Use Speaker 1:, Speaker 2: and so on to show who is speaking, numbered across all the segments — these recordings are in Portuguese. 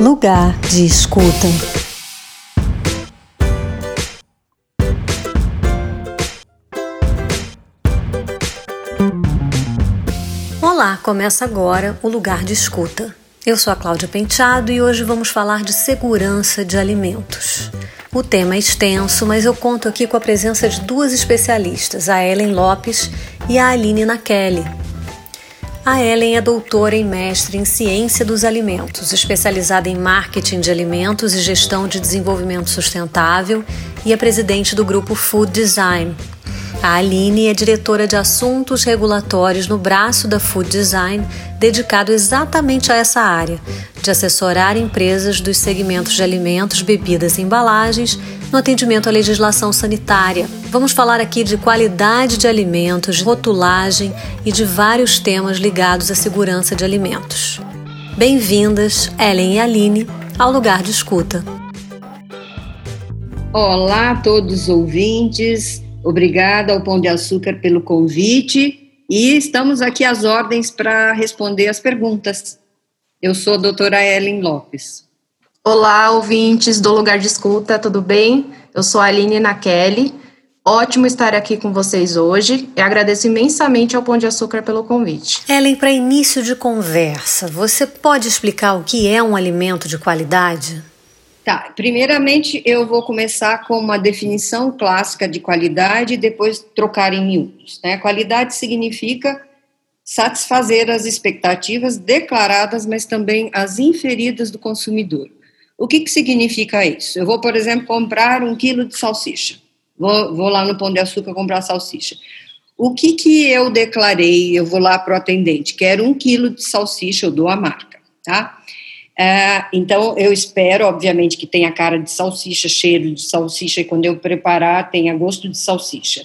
Speaker 1: Lugar de escuta. Olá, começa agora o Lugar de Escuta. Eu sou a Cláudia Penteado e hoje vamos falar de segurança de alimentos. O tema é extenso, mas eu conto aqui com a presença de duas especialistas, a Ellen Lopes e a Aline Nakelly, a Ellen é doutora e mestre em Ciência dos Alimentos, especializada em Marketing de Alimentos e Gestão de Desenvolvimento Sustentável e é presidente do grupo Food Design. A Aline é diretora de Assuntos Regulatórios no braço da Food Design, dedicado exatamente a essa área, de assessorar empresas dos segmentos de alimentos, bebidas e embalagens no atendimento à legislação sanitária. Vamos falar aqui de qualidade de alimentos, rotulagem e de vários temas ligados à segurança de alimentos. Bem-vindas, Ellen e Aline, ao lugar de escuta.
Speaker 2: Olá a todos os ouvintes, obrigada ao Pão de Açúcar pelo convite e estamos aqui às ordens para responder as perguntas. Eu sou a doutora Ellen Lopes.
Speaker 3: Olá, ouvintes do Lugar de Escuta, tudo bem? Eu sou a Aline Nakelly. Ótimo estar aqui com vocês hoje e agradeço imensamente ao Pão de Açúcar pelo convite.
Speaker 1: Ellen, para início de conversa, você pode explicar o que é um alimento de qualidade?
Speaker 2: Tá, primeiramente eu vou começar com uma definição clássica de qualidade e depois trocar em miúdos. Né? Qualidade significa satisfazer as expectativas declaradas, mas também as inferidas do consumidor. O que, que significa isso? Eu vou, por exemplo, comprar um quilo de salsicha. Vou, vou lá no Pão de Açúcar comprar salsicha. O que, que eu declarei? Eu vou lá para o atendente, quero um quilo de salsicha, eu dou a marca, tá? É, então, eu espero, obviamente, que tenha cara de salsicha, cheiro de salsicha, e quando eu preparar, tenha gosto de salsicha.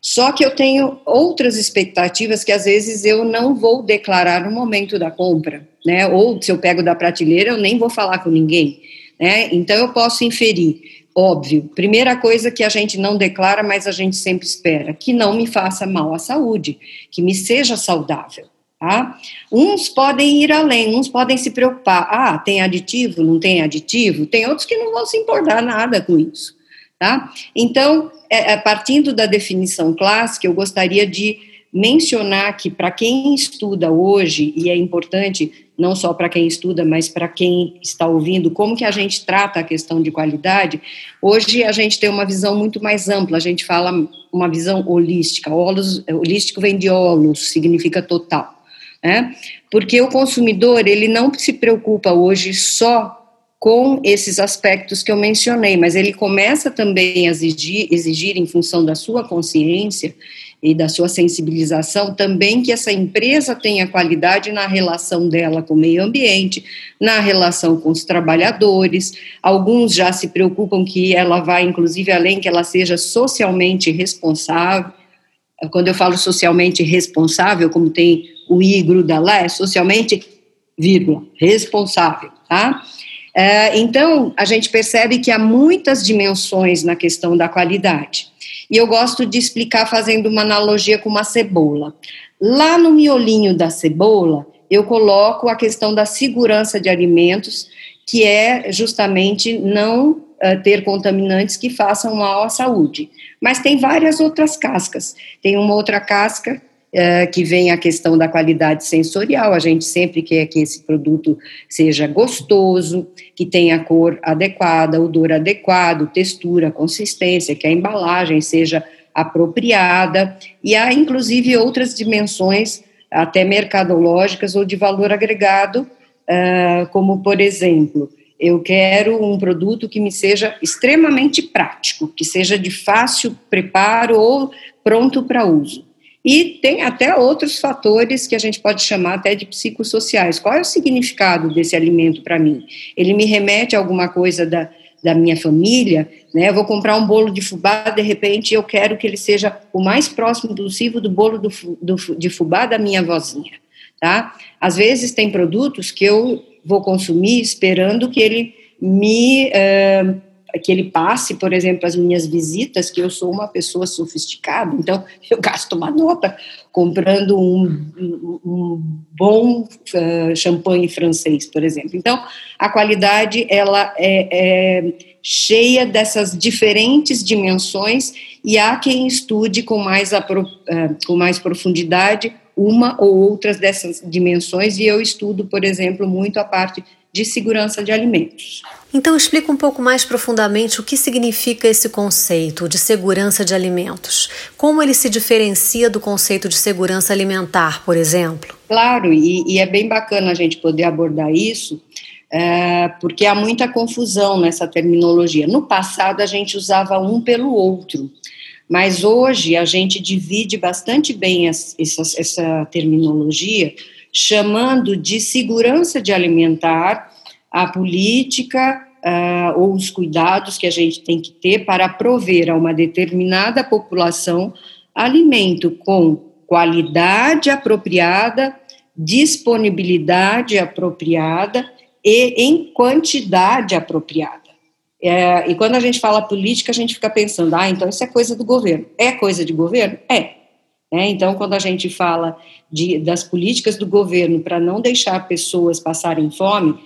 Speaker 2: Só que eu tenho outras expectativas que às vezes eu não vou declarar no momento da compra, né? Ou se eu pego da prateleira, eu nem vou falar com ninguém, né? Então eu posso inferir, óbvio. Primeira coisa que a gente não declara, mas a gente sempre espera, que não me faça mal à saúde, que me seja saudável. Tá? Uns podem ir além, uns podem se preocupar. Ah, tem aditivo, não tem aditivo? Tem outros que não vão se importar nada com isso. Tá? Então, é, é, partindo da definição clássica, eu gostaria de mencionar que para quem estuda hoje, e é importante não só para quem estuda, mas para quem está ouvindo, como que a gente trata a questão de qualidade, hoje a gente tem uma visão muito mais ampla, a gente fala uma visão holística, Olos, holístico vem de holos, significa total, né? porque o consumidor, ele não se preocupa hoje só com esses aspectos que eu mencionei, mas ele começa também a exigir, exigir, em função da sua consciência e da sua sensibilização, também que essa empresa tenha qualidade na relação dela com o meio ambiente, na relação com os trabalhadores. Alguns já se preocupam que ela vai, inclusive, além que ela seja socialmente responsável. Quando eu falo socialmente responsável, como tem o I gruda lá, é socialmente, vírgula, responsável, tá? É, então, a gente percebe que há muitas dimensões na questão da qualidade. E eu gosto de explicar fazendo uma analogia com uma cebola. Lá no miolinho da cebola, eu coloco a questão da segurança de alimentos, que é justamente não ter contaminantes que façam mal à saúde. Mas tem várias outras cascas. Tem uma outra casca é, que vem a questão da qualidade sensorial. A gente sempre quer que esse produto seja gostoso, que tenha cor adequada, odor adequado, textura, consistência, que a embalagem seja apropriada. E há, inclusive, outras dimensões, até mercadológicas ou de valor agregado, é, como, por exemplo, eu quero um produto que me seja extremamente prático, que seja de fácil preparo ou pronto para uso. E tem até outros fatores que a gente pode chamar até de psicossociais. Qual é o significado desse alimento para mim? Ele me remete a alguma coisa da, da minha família, né? Eu vou comprar um bolo de fubá, de repente eu quero que ele seja o mais próximo possível do bolo do, do, de fubá da minha vozinha, tá? Às vezes tem produtos que eu vou consumir esperando que ele me uh, que ele passe, por exemplo, as minhas visitas, que eu sou uma pessoa sofisticada, então eu gasto uma nota comprando um, um bom uh, champanhe francês, por exemplo. Então, a qualidade ela é, é cheia dessas diferentes dimensões e há quem estude com mais, uh, com mais profundidade uma ou outras dessas dimensões e eu estudo, por exemplo, muito a parte de segurança de alimentos.
Speaker 1: Então, explica um pouco mais profundamente o que significa esse conceito de segurança de alimentos. Como ele se diferencia do conceito de segurança alimentar, por exemplo?
Speaker 2: Claro, e, e é bem bacana a gente poder abordar isso, é, porque há muita confusão nessa terminologia. No passado, a gente usava um pelo outro. Mas hoje a gente divide bastante bem essa, essa terminologia chamando de segurança de alimentar a política uh, ou os cuidados que a gente tem que ter para prover a uma determinada população alimento com qualidade apropriada, disponibilidade apropriada e em quantidade apropriada. É, e quando a gente fala política, a gente fica pensando, ah, então isso é coisa do governo. É coisa de governo? É. É, então, quando a gente fala de, das políticas do governo para não deixar pessoas passarem fome,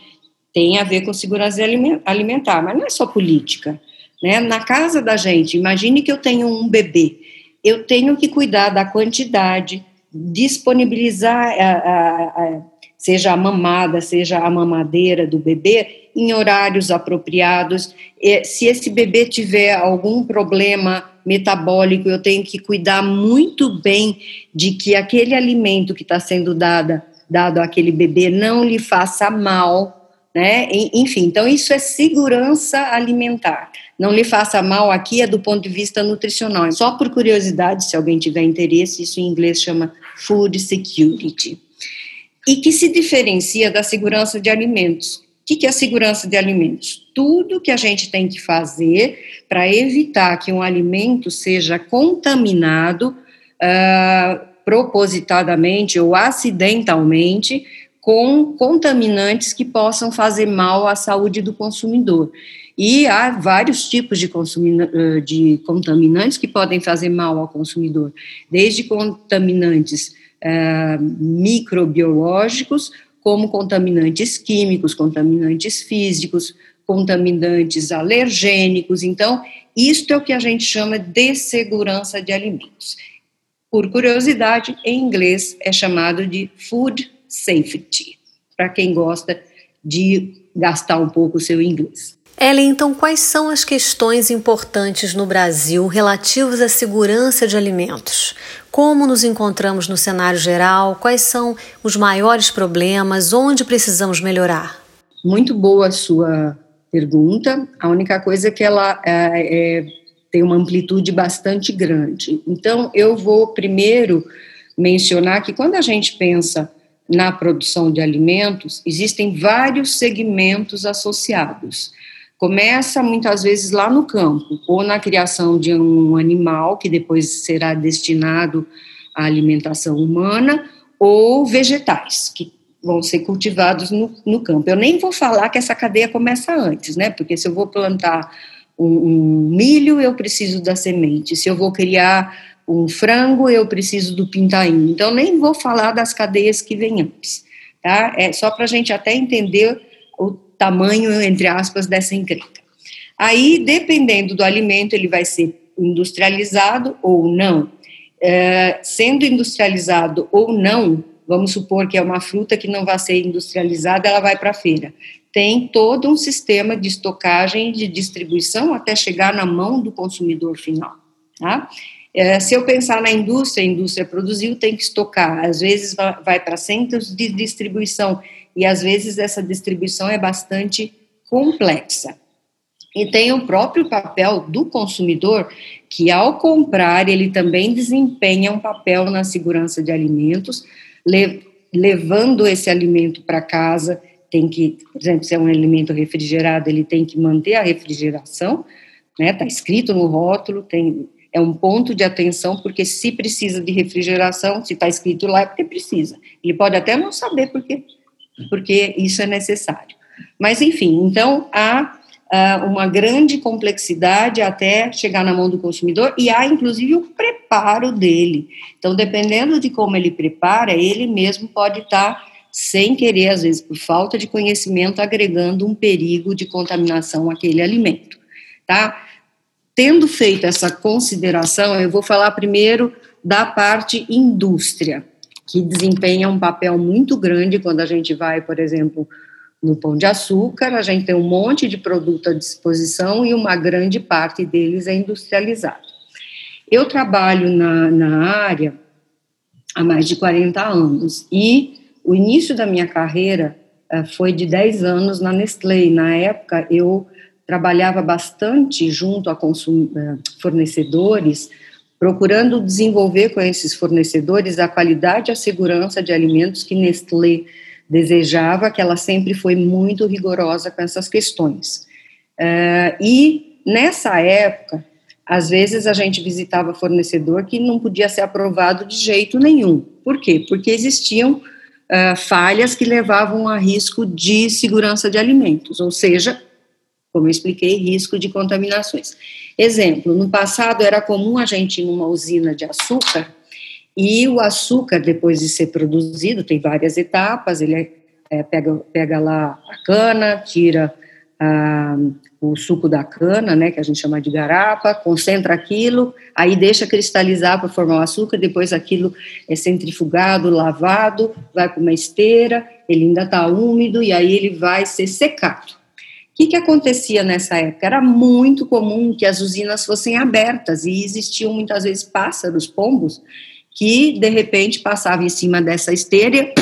Speaker 2: tem a ver com segurança alimentar, mas não é só política. Né? Na casa da gente, imagine que eu tenho um bebê, eu tenho que cuidar da quantidade, disponibilizar, a, a, a, seja a mamada, seja a mamadeira do bebê, em horários apropriados. Se esse bebê tiver algum problema metabólico, eu tenho que cuidar muito bem de que aquele alimento que está sendo dada, dado àquele bebê não lhe faça mal, né? Enfim, então isso é segurança alimentar. Não lhe faça mal aqui é do ponto de vista nutricional. Só por curiosidade, se alguém tiver interesse, isso em inglês chama food security. E que se diferencia da segurança de alimentos. O que é a segurança de alimentos? Tudo que a gente tem que fazer para evitar que um alimento seja contaminado uh, propositadamente ou acidentalmente com contaminantes que possam fazer mal à saúde do consumidor. E há vários tipos de, ah, de contaminantes que podem fazer mal ao consumidor, desde contaminantes microbiológicos como contaminantes químicos, contaminantes físicos, contaminantes alergênicos. Então, isto é o que a gente chama de segurança de alimentos. Por curiosidade, em inglês é chamado de food safety, para quem gosta de gastar um pouco o seu inglês.
Speaker 1: Ellen, então quais são as questões importantes no Brasil relativas à segurança de alimentos? Como nos encontramos no cenário geral? Quais são os maiores problemas? Onde precisamos melhorar?
Speaker 2: Muito boa a sua pergunta. A única coisa é que ela é, é, tem uma amplitude bastante grande. Então, eu vou primeiro mencionar que quando a gente pensa na produção de alimentos, existem vários segmentos associados. Começa muitas vezes lá no campo, ou na criação de um animal que depois será destinado à alimentação humana, ou vegetais, que vão ser cultivados no, no campo. Eu nem vou falar que essa cadeia começa antes, né? Porque se eu vou plantar um, um milho, eu preciso da semente. Se eu vou criar um frango, eu preciso do pintainho. Então, nem vou falar das cadeias que vêm antes, tá? É só para a gente até entender o tamanho, entre aspas, dessa encrenca. Aí, dependendo do alimento, ele vai ser industrializado ou não. É, sendo industrializado ou não, vamos supor que é uma fruta que não vai ser industrializada, ela vai para a feira. Tem todo um sistema de estocagem e de distribuição até chegar na mão do consumidor final. Tá? É, se eu pensar na indústria, a indústria produziu, tem que estocar. Às vezes vai, para centros de distribuição e às vezes essa distribuição é bastante complexa. E tem o próprio papel do consumidor, que ao comprar, ele também desempenha um papel na segurança de alimentos, levando esse alimento para casa, tem que, por exemplo, se é um alimento refrigerado, ele tem que manter a refrigeração, né? Está escrito no rótulo, tem, é um ponto de atenção, porque se precisa de refrigeração, se está escrito lá, é porque precisa. Ele pode até não saber porque porque isso é necessário. Mas, enfim, então, há uh, uma grande complexidade até chegar na mão do consumidor e há inclusive o preparo dele. Então, dependendo de como ele prepara, ele mesmo pode estar sem querer, às vezes por falta de conhecimento, agregando um perigo de contaminação àquele alimento, tá? Tendo feito essa consideração, eu vou falar primeiro da parte indústria, que desempenha um papel muito grande quando a gente vai, por exemplo, no pão de açúcar, a gente tem um monte de produto à disposição e uma grande parte deles é industrializado. Eu trabalho na, na área há mais de 40 anos e o início da minha carreira uh, foi de 10 anos na Nestlé. Na época, eu trabalhava bastante junto a uh, fornecedores, procurando desenvolver com esses fornecedores a qualidade e a segurança de alimentos que Nestlé desejava, que ela sempre foi muito rigorosa com essas questões. Uh, e nessa época, às vezes a gente visitava fornecedor que não podia ser aprovado de jeito nenhum. Por quê? Porque existiam uh, falhas que levavam a risco de segurança de alimentos, ou seja, como eu expliquei, risco de contaminações. Exemplo, no passado era comum a gente ir numa usina de açúcar e o açúcar, depois de ser produzido, tem várias etapas, ele é, pega, pega lá a cana, tira ah, o suco da cana, né, que a gente chama de garapa, concentra aquilo, aí deixa cristalizar para formar o açúcar, depois aquilo é centrifugado, lavado, vai para uma esteira, ele ainda está úmido e aí ele vai ser secado. Que, que acontecia nessa época? Era muito comum que as usinas fossem abertas e existiam muitas vezes pássaros, pombos, que de repente passavam em cima dessa esteira,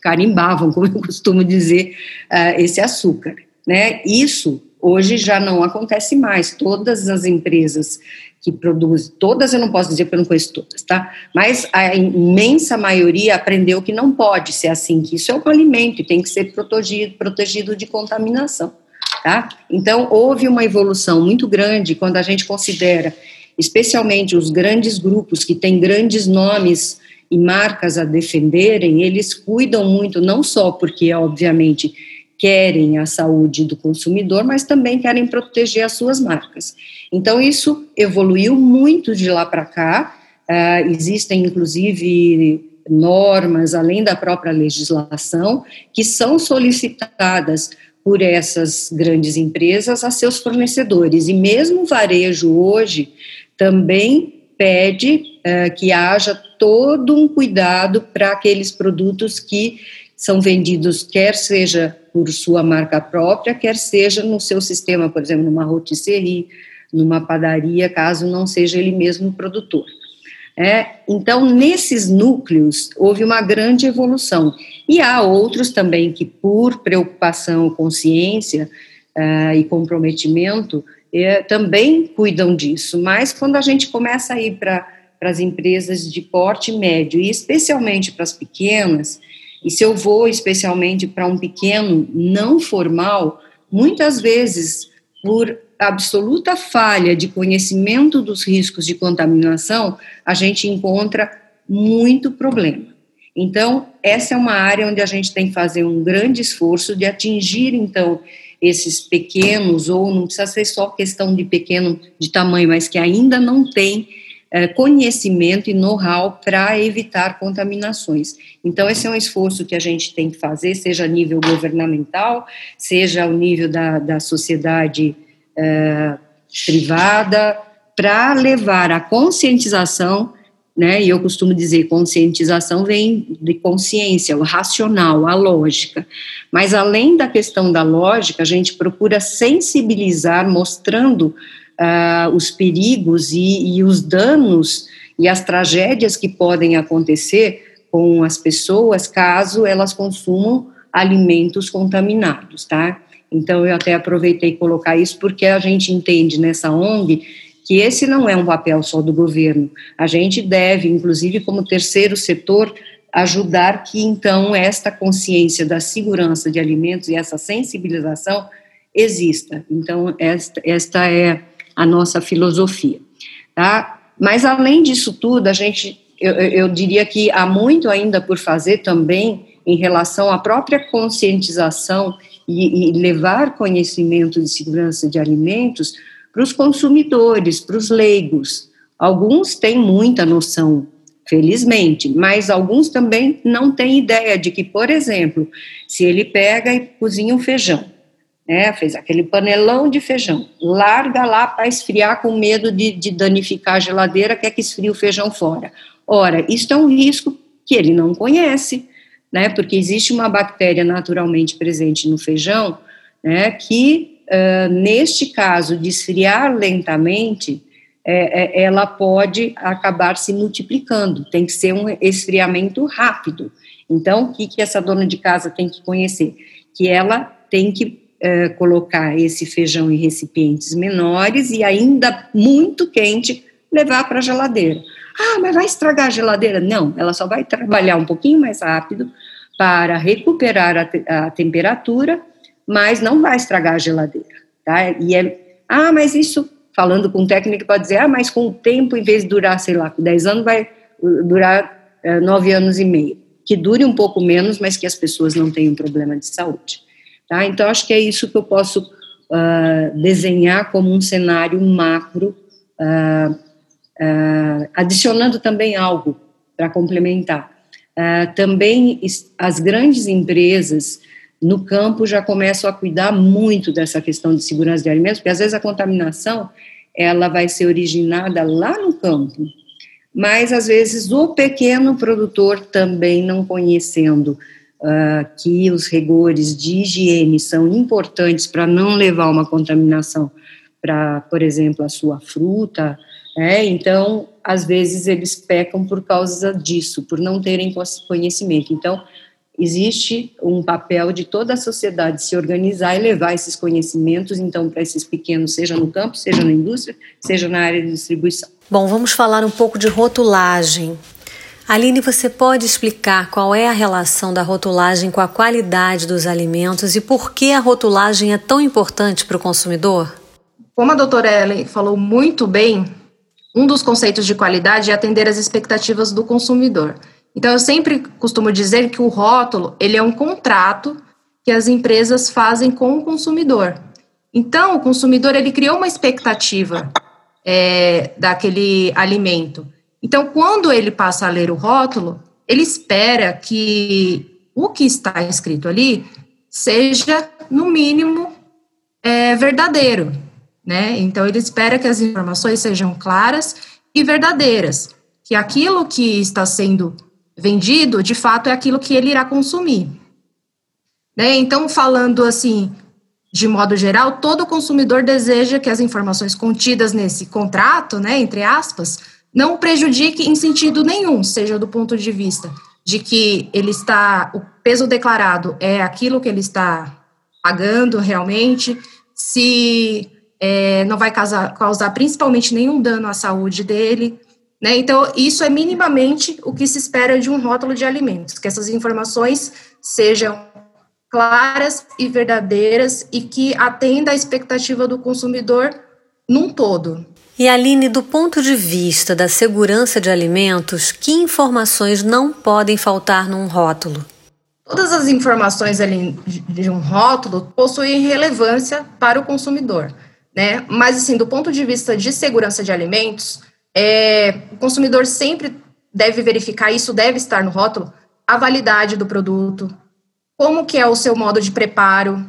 Speaker 2: carimbavam, como eu costumo dizer, uh, esse açúcar. Né? Isso hoje já não acontece mais. Todas as empresas que produzem, todas eu não posso dizer porque eu não conheço todas, tá? Mas a imensa maioria aprendeu que não pode ser assim, que isso é um alimento e tem que ser protegido, protegido de contaminação, tá? Então houve uma evolução muito grande quando a gente considera especialmente os grandes grupos que têm grandes nomes e marcas a defenderem, eles cuidam muito, não só porque, obviamente, querem a saúde do consumidor, mas também querem proteger as suas marcas. Então, isso evoluiu muito de lá para cá, uh, existem, inclusive, normas, além da própria legislação, que são solicitadas por essas grandes empresas a seus fornecedores. E mesmo o varejo hoje também pede uh, que haja todo um cuidado para aqueles produtos que são vendidos, quer seja por sua marca própria, quer seja no seu sistema, por exemplo, numa rotisserie, numa padaria, caso não seja ele mesmo o produtor. É, então, nesses núcleos, houve uma grande evolução. E há outros também que, por preocupação, consciência uh, e comprometimento, é, também cuidam disso, mas quando a gente começa a ir para as empresas de porte médio, e especialmente para as pequenas, e se eu vou especialmente para um pequeno não formal, muitas vezes, por absoluta falha de conhecimento dos riscos de contaminação, a gente encontra muito problema. Então, essa é uma área onde a gente tem que fazer um grande esforço de atingir, então, esses pequenos, ou não precisa ser só questão de pequeno de tamanho, mas que ainda não tem é, conhecimento e know-how para evitar contaminações. Então, esse é um esforço que a gente tem que fazer, seja a nível governamental, seja ao nível da, da sociedade é, privada, para levar a conscientização né? E eu costumo dizer, conscientização vem de consciência, o racional, a lógica. Mas além da questão da lógica, a gente procura sensibilizar, mostrando uh, os perigos e, e os danos e as tragédias que podem acontecer com as pessoas caso elas consumam alimentos contaminados, tá? Então eu até aproveitei colocar isso porque a gente entende nessa ONG que esse não é um papel só do governo. A gente deve, inclusive, como terceiro setor, ajudar que então esta consciência da segurança de alimentos e essa sensibilização exista. Então, esta, esta é a nossa filosofia. Tá? Mas, além disso tudo, a gente, eu, eu diria que há muito ainda por fazer também em relação à própria conscientização e, e levar conhecimento de segurança de alimentos para os consumidores, para os leigos. Alguns têm muita noção, felizmente, mas alguns também não têm ideia de que, por exemplo, se ele pega e cozinha um feijão, né, fez aquele panelão de feijão, larga lá para esfriar com medo de, de danificar a geladeira, quer que esfrie o feijão fora. Ora, isso é um risco que ele não conhece, né, porque existe uma bactéria naturalmente presente no feijão, né, que uh, neste caso de esfriar lentamente, é, é, ela pode acabar se multiplicando, tem que ser um esfriamento rápido. Então, o que, que essa dona de casa tem que conhecer? Que ela tem que colocar esse feijão em recipientes menores e ainda muito quente levar para a geladeira. Ah, mas vai estragar a geladeira? Não, ela só vai trabalhar um pouquinho mais rápido para recuperar a, te a temperatura, mas não vai estragar a geladeira, tá? E é, ah, mas isso, falando com técnico, pode dizer, ah, mas com o tempo, em vez de durar, sei lá, 10 anos, vai uh, durar uh, 9 anos e meio. Que dure um pouco menos, mas que as pessoas não tenham problema de saúde. Tá? Então, acho que é isso que eu posso uh, desenhar como um cenário macro uh, Uh, adicionando também algo para complementar. Uh, também as grandes empresas no campo já começam a cuidar muito dessa questão de segurança de alimentos, porque às vezes a contaminação ela vai ser originada lá no campo, mas às vezes o pequeno produtor também não conhecendo uh, que os rigores de higiene são importantes para não levar uma contaminação para, por exemplo, a sua fruta, é, então, às vezes eles pecam por causa disso, por não terem conhecimento. Então, existe um papel de toda a sociedade se organizar e levar esses conhecimentos, então, para esses pequenos, seja no campo, seja na indústria, seja na área de distribuição.
Speaker 1: Bom, vamos falar um pouco de rotulagem. Aline, você pode explicar qual é a relação da rotulagem com a qualidade dos alimentos e por que a rotulagem é tão importante para o consumidor?
Speaker 3: Como a doutora Ellen falou muito bem, um dos conceitos de qualidade é atender às expectativas do consumidor. Então, eu sempre costumo dizer que o rótulo ele é um contrato que as empresas fazem com o consumidor. Então, o consumidor ele criou uma expectativa é, daquele alimento. Então, quando ele passa a ler o rótulo, ele espera que o que está escrito ali seja, no mínimo, é, verdadeiro né? Então ele espera que as informações sejam claras e verdadeiras, que aquilo que está sendo vendido, de fato, é aquilo que ele irá consumir. Né? Então, falando assim, de modo geral, todo consumidor deseja que as informações contidas nesse contrato, né, entre aspas, não prejudique em sentido nenhum, seja do ponto de vista de que ele está, o peso declarado é aquilo que ele está pagando realmente, se é, não vai causar, causar principalmente nenhum dano à saúde dele. Né? Então, isso é minimamente o que se espera de um rótulo de alimentos, que essas informações sejam claras e verdadeiras e que atenda à expectativa do consumidor num todo.
Speaker 1: E Aline, do ponto de vista da segurança de alimentos, que informações não podem faltar num rótulo?
Speaker 3: Todas as informações ali de um rótulo possuem relevância para o consumidor né? Mas, assim, do ponto de vista de segurança de alimentos, é, o consumidor sempre deve verificar, isso deve estar no rótulo, a validade do produto, como que é o seu modo de preparo,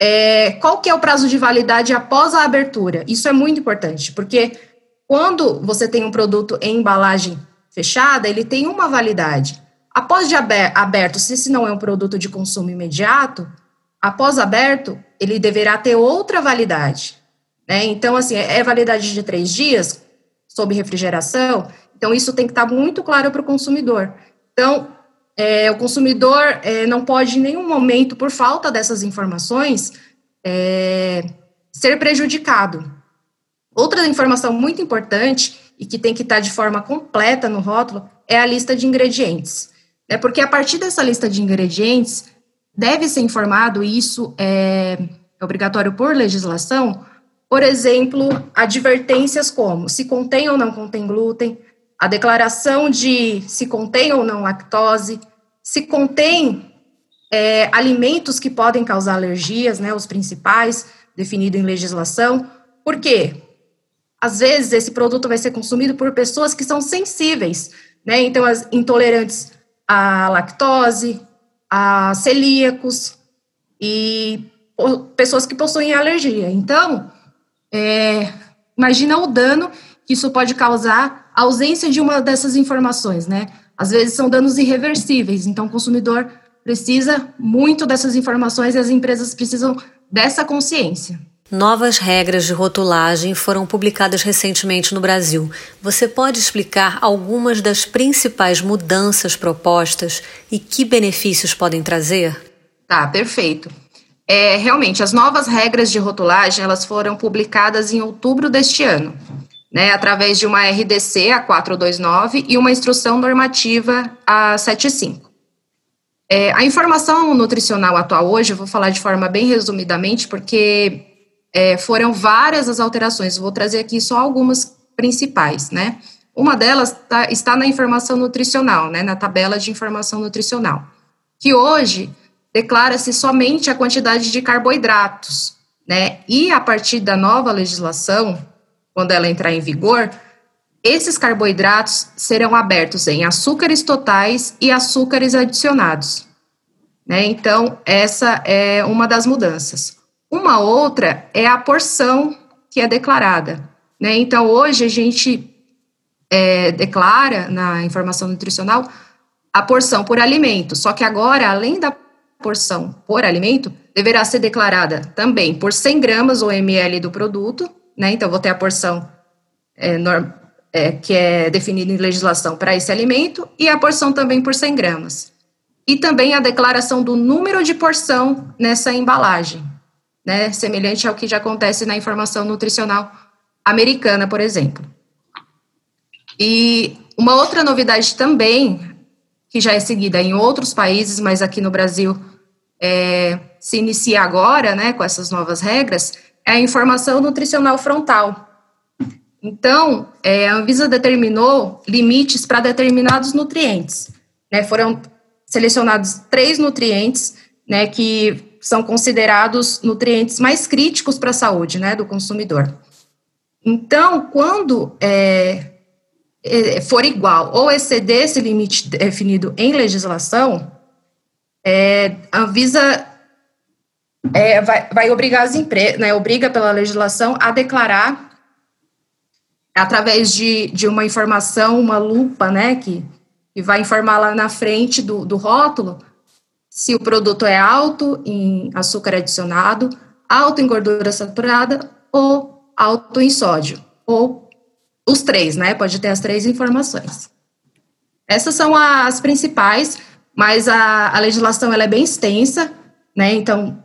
Speaker 3: é, qual que é o prazo de validade após a abertura. Isso é muito importante, porque quando você tem um produto em embalagem fechada, ele tem uma validade. Após de aberto, se esse não é um produto de consumo imediato, após aberto, ele deverá ter outra validade. Né? Então, assim, é validade de três dias, sob refrigeração, então isso tem que estar muito claro para o consumidor. Então, é, o consumidor é, não pode em nenhum momento, por falta dessas informações, é, ser prejudicado. Outra informação muito importante e que tem que estar de forma completa no rótulo é a lista de ingredientes. Né? Porque a partir dessa lista de ingredientes, deve ser informado, isso é, é obrigatório por legislação, por exemplo, advertências como se contém ou não contém glúten, a declaração de se contém ou não lactose, se contém é, alimentos que podem causar alergias, né, os principais, definido em legislação. Por quê? Às vezes esse produto vai ser consumido por pessoas que são sensíveis, né? Então, as intolerantes à lactose, a celíacos e pessoas que possuem alergia. Então, é, imagina o dano que isso pode causar a ausência de uma dessas informações, né? Às vezes são danos irreversíveis, então o consumidor precisa muito dessas informações e as empresas precisam dessa consciência.
Speaker 1: Novas regras de rotulagem foram publicadas recentemente no Brasil. Você pode explicar algumas das principais mudanças propostas e que benefícios podem trazer?
Speaker 3: Tá, perfeito. É, realmente, as novas regras de rotulagem elas foram publicadas em outubro deste ano, né, através de uma RDC, a 429, e uma instrução normativa, a 75. É, a informação nutricional atual hoje, eu vou falar de forma bem resumidamente, porque é, foram várias as alterações, vou trazer aqui só algumas principais, né? Uma delas tá, está na informação nutricional, né, na tabela de informação nutricional, que hoje declara-se somente a quantidade de carboidratos, né? E a partir da nova legislação, quando ela entrar em vigor, esses carboidratos serão abertos em açúcares totais e açúcares adicionados. Né? Então, essa é uma das mudanças. Uma outra é a porção que é declarada. Né? Então, hoje a gente é, declara na informação nutricional a porção por alimento, só que agora, além da porção por alimento deverá ser declarada também por 100 gramas ou ml do produto, né? Então, vou ter a porção é, norm, é, que é definida em legislação para esse alimento e a porção também por 100 gramas. E também a declaração do número de porção nessa embalagem, né? Semelhante ao que já acontece na informação nutricional americana, por exemplo. E uma outra novidade também que já é seguida em outros países, mas aqui no Brasil é, se inicia agora, né, com essas novas regras, é a informação nutricional frontal. Então, é, a Anvisa determinou limites para determinados nutrientes. Né, foram selecionados três nutrientes né, que são considerados nutrientes mais críticos para a saúde né, do consumidor. Então, quando é, é, for igual ou exceder esse limite definido em legislação, é, a Anvisa é, vai, vai, obrigar as empresas, né, obriga pela legislação a declarar através de, de uma informação, uma lupa, né, que, que vai informar lá na frente do, do rótulo se o produto é alto em açúcar adicionado, alto em gordura saturada ou alto em sódio, ou os três, né? Pode ter as três informações. Essas são as principais, mas a, a legislação ela é bem extensa, né? Então,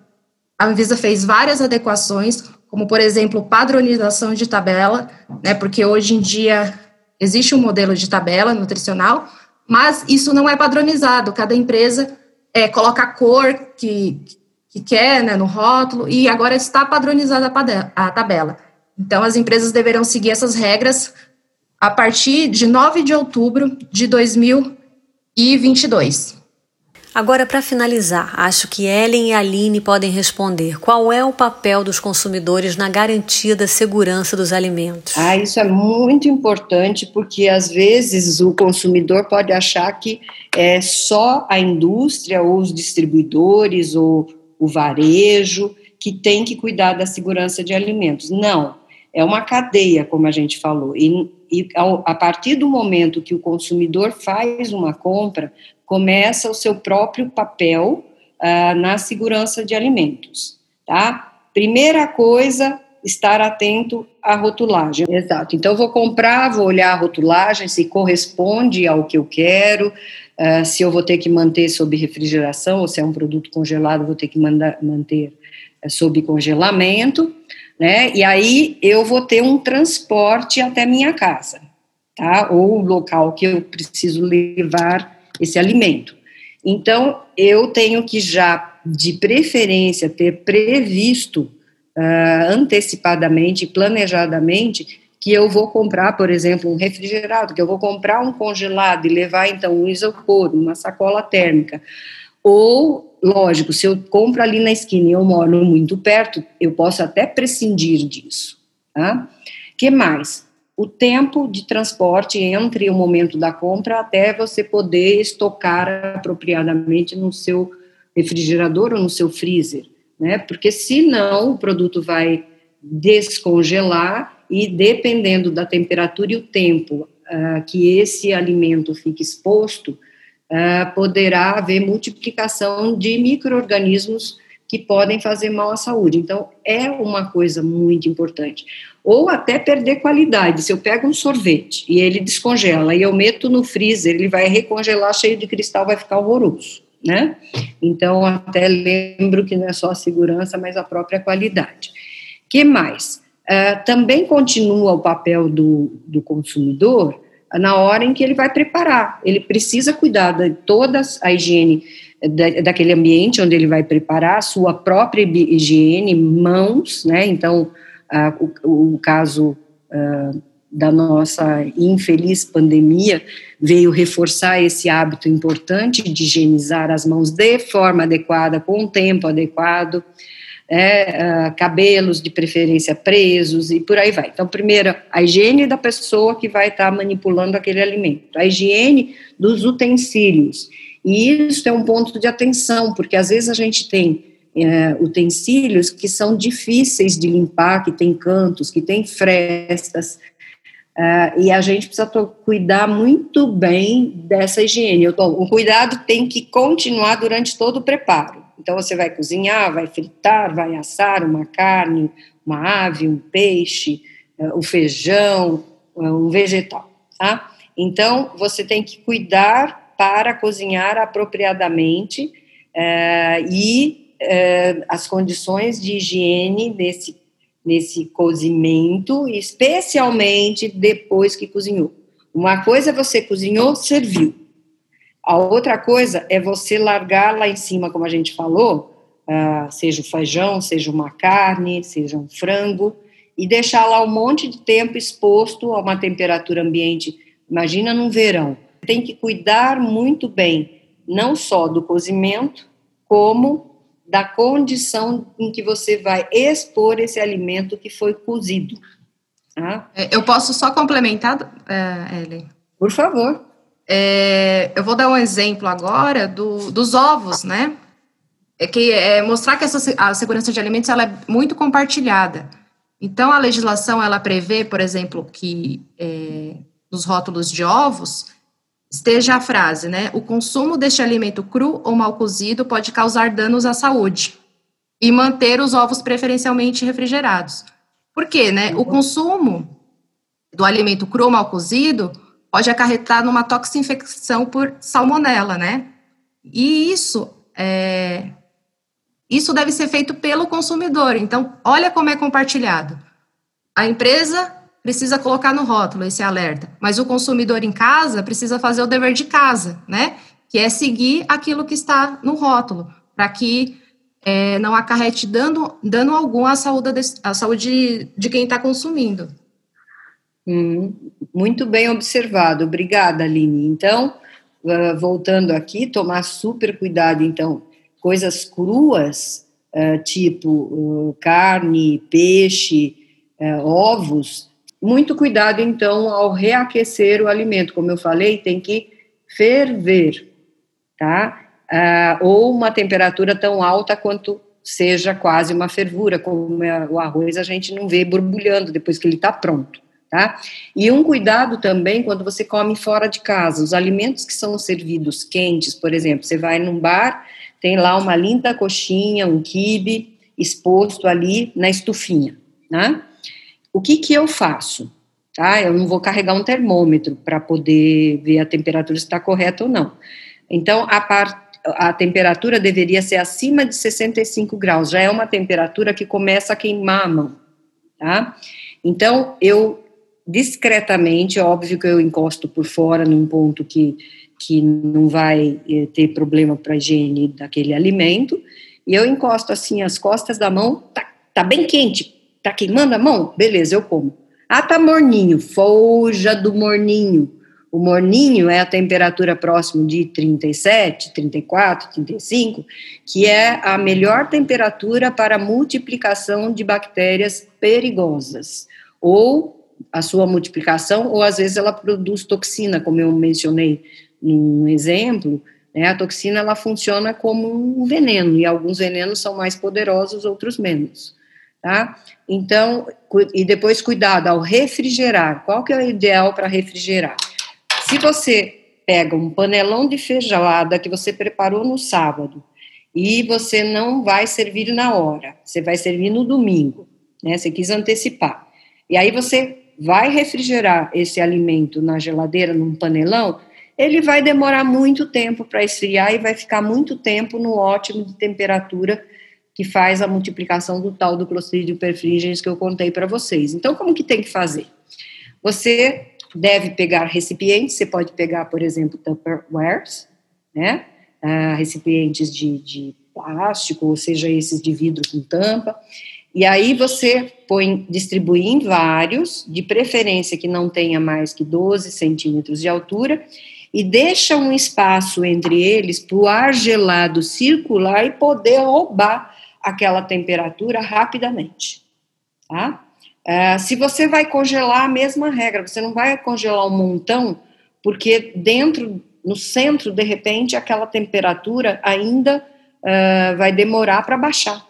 Speaker 3: a Anvisa fez várias adequações, como, por exemplo, padronização de tabela, né? Porque hoje em dia existe um modelo de tabela nutricional, mas isso não é padronizado. Cada empresa é, coloca a cor que, que quer né, no rótulo e agora está padronizada a tabela. Então, as empresas deverão seguir essas regras a partir de 9 de outubro de 2022.
Speaker 1: Agora, para finalizar, acho que Ellen e Aline podem responder. Qual é o papel dos consumidores na garantia da segurança dos alimentos?
Speaker 2: Ah, isso é muito importante, porque às vezes o consumidor pode achar que é só a indústria, ou os distribuidores, ou o varejo, que tem que cuidar da segurança de alimentos. Não é uma cadeia, como a gente falou. E, e ao, a partir do momento que o consumidor faz uma compra, começa o seu próprio papel uh, na segurança de alimentos, tá? Primeira coisa, estar atento à rotulagem. Exato. Então, vou comprar, vou olhar a rotulagem, se corresponde ao que eu quero, uh, se eu vou ter que manter sob refrigeração, ou se é um produto congelado, vou ter que manter uh, sob congelamento né? E aí eu vou ter um transporte até minha casa, tá? Ou o local que eu preciso levar esse alimento. Então, eu tenho que já, de preferência, ter previsto uh, antecipadamente, planejadamente, que eu vou comprar, por exemplo, um refrigerado, que eu vou comprar um congelado e levar, então, um isopor, uma sacola térmica, ou lógico, se eu compro ali na esquina e eu moro muito perto, eu posso até prescindir disso. Tá? que mais? O tempo de transporte entre o momento da compra até você poder estocar apropriadamente no seu refrigerador ou no seu freezer, né? Porque senão o produto vai descongelar e dependendo da temperatura e o tempo uh, que esse alimento fique exposto, uh, poderá haver multiplicação de micro-organismos que podem fazer mal à saúde. Então, é uma coisa muito importante. Ou até perder qualidade. Se eu pego um sorvete e ele descongela e eu meto no freezer, ele vai recongelar cheio de cristal, vai ficar horroroso, né? Então, até lembro que não é só a segurança, mas a própria qualidade. que mais? Uh, também continua o papel do, do consumidor na hora em que ele vai preparar. Ele precisa cuidar de toda a higiene da, daquele ambiente onde ele vai preparar, sua própria higiene, mãos, né? Então, o, caso da nossa infeliz pandemia veio reforçar esse hábito importante de higienizar as mãos de forma adequada, com o tempo adequado, é, cabelos de preferência presos e por aí vai. Então, primeiro, a higiene da pessoa que vai estar tá manipulando aquele alimento, a higiene dos utensílios. E isso é um ponto de atenção, porque às vezes a gente tem é, utensílios que são difíceis de limpar, que tem cantos, que tem frestas, uh, e a gente precisa cuidar muito bem dessa higiene. o cuidado tem que continuar durante todo o preparo. Então, você vai cozinhar, vai fritar, vai assar uma carne, uma ave, um peixe, uh, um feijão, uh, um vegetal, tá? Então, você tem que cuidar para cozinhar apropriadamente uh, e as condições de higiene nesse, nesse cozimento, especialmente depois que cozinhou. Uma coisa é você cozinhou, serviu. A outra coisa é você largar lá em cima, como a gente falou, uh, seja o feijão, seja uma carne, seja um frango, e deixar lá um monte de tempo exposto a uma temperatura ambiente. Imagina num verão. Tem que cuidar muito bem, não só do cozimento, como da condição em que você vai expor esse alimento que foi cozido.
Speaker 3: Tá? É, eu posso só complementar, uh, Ellen?
Speaker 2: Por favor.
Speaker 3: É, eu vou dar um exemplo agora do, dos ovos, né? É que é mostrar que essa, a segurança de alimentos ela é muito compartilhada. Então, a legislação ela prevê, por exemplo, que é, nos rótulos de ovos esteja a frase, né? O consumo deste alimento cru ou mal cozido pode causar danos à saúde e manter os ovos preferencialmente refrigerados. Por quê, né? O consumo do alimento cru ou mal cozido pode acarretar numa toxinfecção por salmonela, né? E isso é, isso deve ser feito pelo consumidor. Então, olha como é compartilhado. A empresa precisa colocar no rótulo esse alerta, mas o consumidor em casa precisa fazer o dever de casa, né? Que é seguir aquilo que está no rótulo, para que é, não acarrete dano, dano algum à saúde, de, à saúde de quem está consumindo.
Speaker 2: Hum, muito bem observado, obrigada, Aline. Então, uh, voltando aqui, tomar super cuidado, então, coisas cruas, uh, tipo uh, carne, peixe, ovos, muito cuidado, então, ao reaquecer o alimento. Como eu falei, tem que ferver, tá? ou uma temperatura tão alta quanto seja quase uma fervura, como é o arroz a gente não vê borbulhando depois que ele está pronto. Tá? E um cuidado também quando você come fora de casa, os alimentos que são servidos quentes, por exemplo, você vai num bar, tem lá uma linda coxinha, um quibe exposto ali na estufinha, né? O que que eu faço? Tá? Eu não vou carregar um termômetro para poder ver a temperatura se está correta ou não. Então, a, par, a temperatura deveria ser acima de 65 graus, já é uma temperatura que começa a queimar a mão, tá? Então, eu discretamente, óbvio que eu encosto por fora num ponto que, que não vai eh, ter problema para a higiene daquele alimento, e eu encosto assim as costas da mão, tá, tá bem quente, tá queimando a mão? Beleza, eu como. Ah, tá morninho, folja do morninho. o morninho é a temperatura próxima de 37, 34, 35, que é a melhor temperatura para multiplicação de bactérias perigosas, ou a sua multiplicação, ou às vezes ela produz toxina, como eu mencionei num exemplo, né, a toxina ela funciona como um veneno, e alguns venenos são mais poderosos, outros menos. Tá? Então, e depois cuidado ao refrigerar. Qual que é o ideal para refrigerar? Se você pega um panelão de feijoada que você preparou no sábado e você não vai servir na hora, você vai servir no domingo, né? Você quis antecipar. E aí você vai refrigerar esse alimento na geladeira num panelão, ele vai demorar muito tempo para esfriar e vai ficar muito tempo no ótimo de temperatura que faz a multiplicação do tal do Clostridium perfringens que eu contei para vocês. Então, como que tem que fazer? Você deve pegar recipientes, você pode pegar, por exemplo, Tupperwares, né? Ah, recipientes de, de plástico, ou seja, esses de vidro com tampa, e aí você põe, distribui em vários, de preferência que não tenha mais que 12 centímetros de altura, e deixa um espaço entre eles para o ar gelado circular e poder roubar aquela temperatura rapidamente, tá? Uh, se você vai congelar, a mesma regra, você não vai congelar um montão, porque dentro, no centro, de repente, aquela temperatura ainda uh, vai demorar para baixar.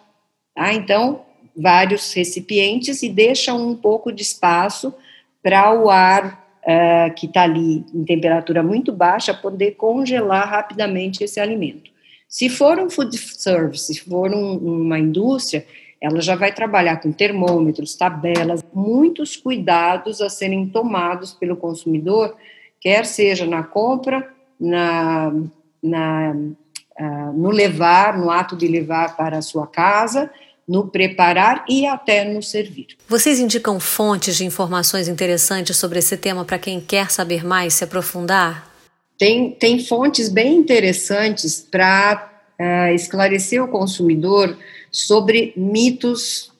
Speaker 2: Tá? Então, vários recipientes e deixa um pouco de espaço para o ar uh, que está ali em temperatura muito baixa poder congelar rapidamente esse alimento. Se for um food service, se for um, uma indústria, ela já vai trabalhar com termômetros, tabelas, muitos cuidados a serem tomados pelo consumidor, quer seja na compra, na, na, uh, no levar, no ato de levar para a sua casa, no preparar e até no servir.
Speaker 1: Vocês indicam fontes de informações interessantes sobre esse tema para quem quer saber mais, se aprofundar?
Speaker 2: Tem, tem fontes bem interessantes para uh, esclarecer o consumidor sobre mitos,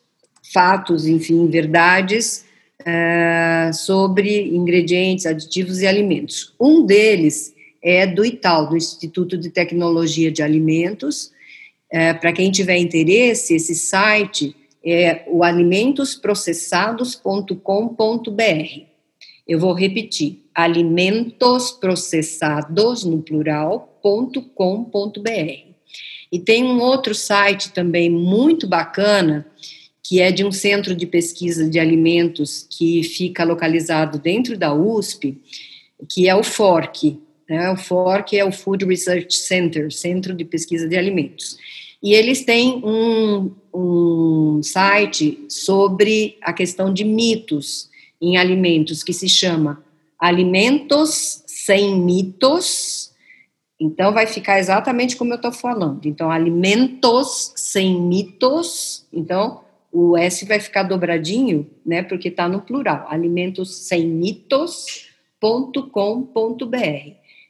Speaker 2: fatos, enfim, verdades uh, sobre ingredientes, aditivos e alimentos. Um deles é do ITAL, do Instituto de Tecnologia de Alimentos. Uh, Para quem tiver interesse, esse site é o alimentosprocessados.com.br. Eu vou repetir: alimentosprocessados, no plural.com.br. E tem um outro site também muito bacana, que é de um centro de pesquisa de alimentos que fica localizado dentro da USP, que é o FORC. Né? O FORC é o Food Research Center, Centro de Pesquisa de Alimentos. E eles têm um, um site sobre a questão de mitos em alimentos, que se chama Alimentos Sem Mitos, então, vai ficar exatamente como eu estou falando. Então, alimentos sem mitos. Então, o S vai ficar dobradinho, né? Porque está no plural. Alimentos sem mitos.com.br.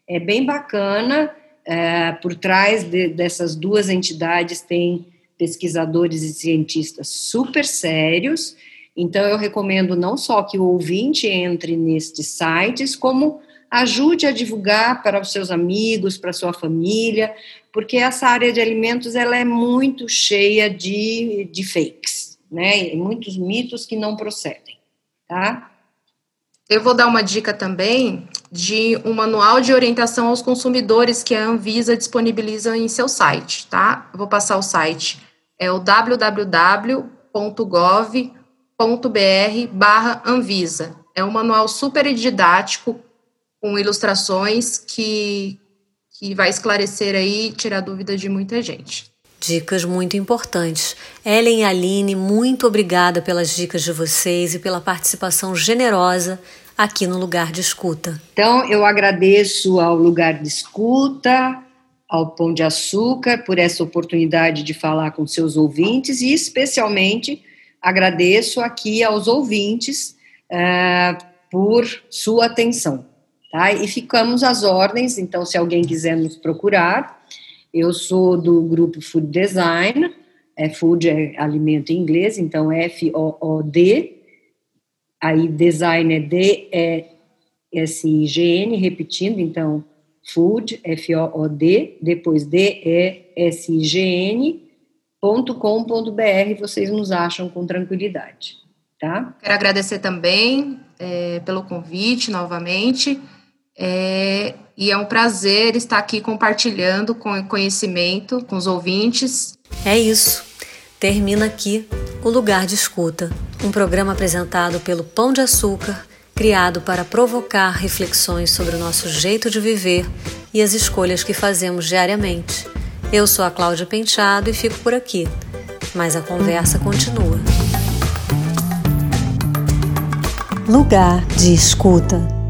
Speaker 2: É bem bacana. É, por trás de, dessas duas entidades tem pesquisadores e cientistas super sérios. Então, eu recomendo não só que o ouvinte entre nestes sites, como ajude a divulgar para os seus amigos, para a sua família, porque essa área de alimentos ela é muito cheia de, de fakes, né? E muitos mitos que não procedem, tá?
Speaker 3: Eu vou dar uma dica também de um manual de orientação aos consumidores que a Anvisa disponibiliza em seu site, tá? vou passar o site. É o www.gov.br/anvisa. É um manual super didático com ilustrações que, que vai esclarecer aí, tirar dúvidas de muita gente.
Speaker 1: Dicas muito importantes. Ellen e Aline, muito obrigada pelas dicas de vocês e pela participação generosa aqui no Lugar de Escuta.
Speaker 2: Então, eu agradeço ao Lugar de Escuta, ao Pão de Açúcar, por essa oportunidade de falar com seus ouvintes e, especialmente, agradeço aqui aos ouvintes uh, por sua atenção. Tá? E ficamos às ordens, então, se alguém quiser nos procurar, eu sou do grupo Food Design, é food é alimento em inglês, então F-O-O-D, aí design é D-E-S-I-G-N, D-E-S-I-G-N, repetindo, então, food, F-O-O-D, depois D-E-S-I-G-N.com.br, vocês nos acham com tranquilidade, tá?
Speaker 3: Quero agradecer também é, pelo convite novamente, é, e é um prazer estar aqui compartilhando com conhecimento com os ouvintes.
Speaker 1: É isso. Termina aqui o Lugar de Escuta, um programa apresentado pelo Pão de Açúcar, criado para provocar reflexões sobre o nosso jeito de viver e as escolhas que fazemos diariamente. Eu sou a Cláudia Penteado e fico por aqui, mas a conversa continua. Lugar de Escuta.